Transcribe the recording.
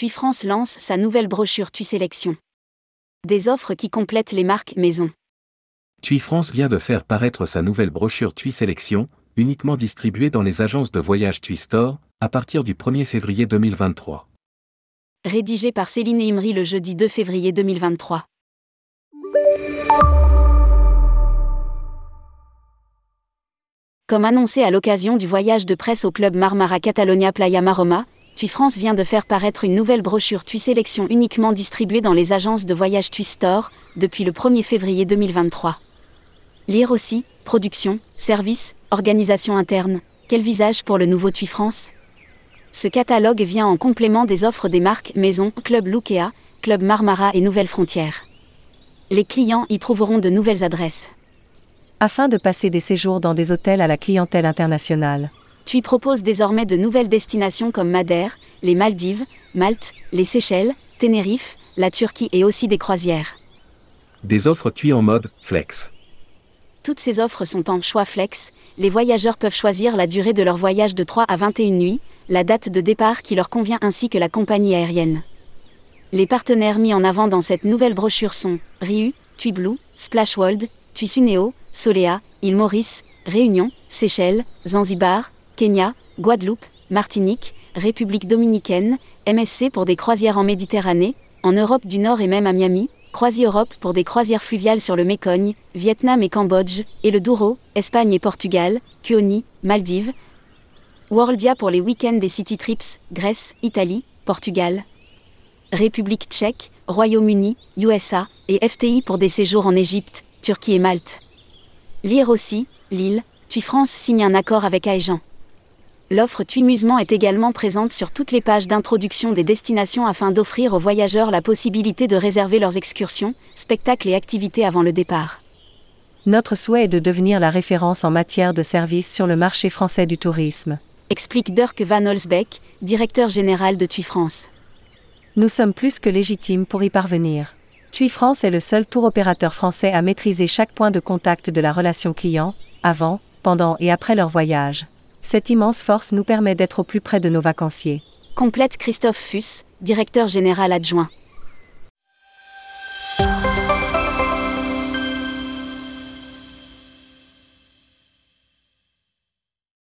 TUI France lance sa nouvelle brochure TUI Sélection. Des offres qui complètent les marques maison. TUI France vient de faire paraître sa nouvelle brochure TUI Sélection, uniquement distribuée dans les agences de voyage TUI Store, à partir du 1er février 2023. Rédigé par Céline Imri le jeudi 2 février 2023. Comme annoncé à l'occasion du voyage de presse au club Marmara Catalonia Playa Maroma, TUI France vient de faire paraître une nouvelle brochure TUI Sélection uniquement distribuée dans les agences de voyage TUI Store depuis le 1er février 2023. Lire aussi, production, service, organisation interne, quel visage pour le nouveau TUI France? Ce catalogue vient en complément des offres des marques Maison, Club Lukea, Club Marmara et Nouvelles Frontières. Les clients y trouveront de nouvelles adresses afin de passer des séjours dans des hôtels à la clientèle internationale. TUI propose désormais de nouvelles destinations comme Madère, les Maldives, Malte, les Seychelles, Tenerife, la Turquie et aussi des croisières. Des offres TUI en mode flex. Toutes ces offres sont en choix flex, les voyageurs peuvent choisir la durée de leur voyage de 3 à 21 nuits, la date de départ qui leur convient ainsi que la compagnie aérienne. Les partenaires mis en avant dans cette nouvelle brochure sont Riu, TUI Blue, Splash World, TUI Suneo, Solea, île Maurice, Réunion, Seychelles, Zanzibar, Kenya, Guadeloupe, Martinique, République dominicaine, MSC pour des croisières en Méditerranée, en Europe du Nord et même à Miami, Croisi Europe pour des croisières fluviales sur le Mécogne, Vietnam et Cambodge, et le Douro, Espagne et Portugal, Kuoni, Maldives, Worldia pour les week-ends des City Trips, Grèce, Italie, Portugal, République tchèque, Royaume-Uni, USA, et FTI pour des séjours en Égypte, Turquie et Malte. Lire aussi, Lille, TUI France signe un accord avec Aegean. L'offre TUI Musement est également présente sur toutes les pages d'introduction des destinations afin d'offrir aux voyageurs la possibilité de réserver leurs excursions, spectacles et activités avant le départ. Notre souhait est de devenir la référence en matière de services sur le marché français du tourisme. Explique Dirk Van Olsbeck, directeur général de TUI France. Nous sommes plus que légitimes pour y parvenir. TUI France est le seul tour opérateur français à maîtriser chaque point de contact de la relation client, avant, pendant et après leur voyage. Cette immense force nous permet d'être au plus près de nos vacanciers. Complète Christophe Fuss, directeur général adjoint.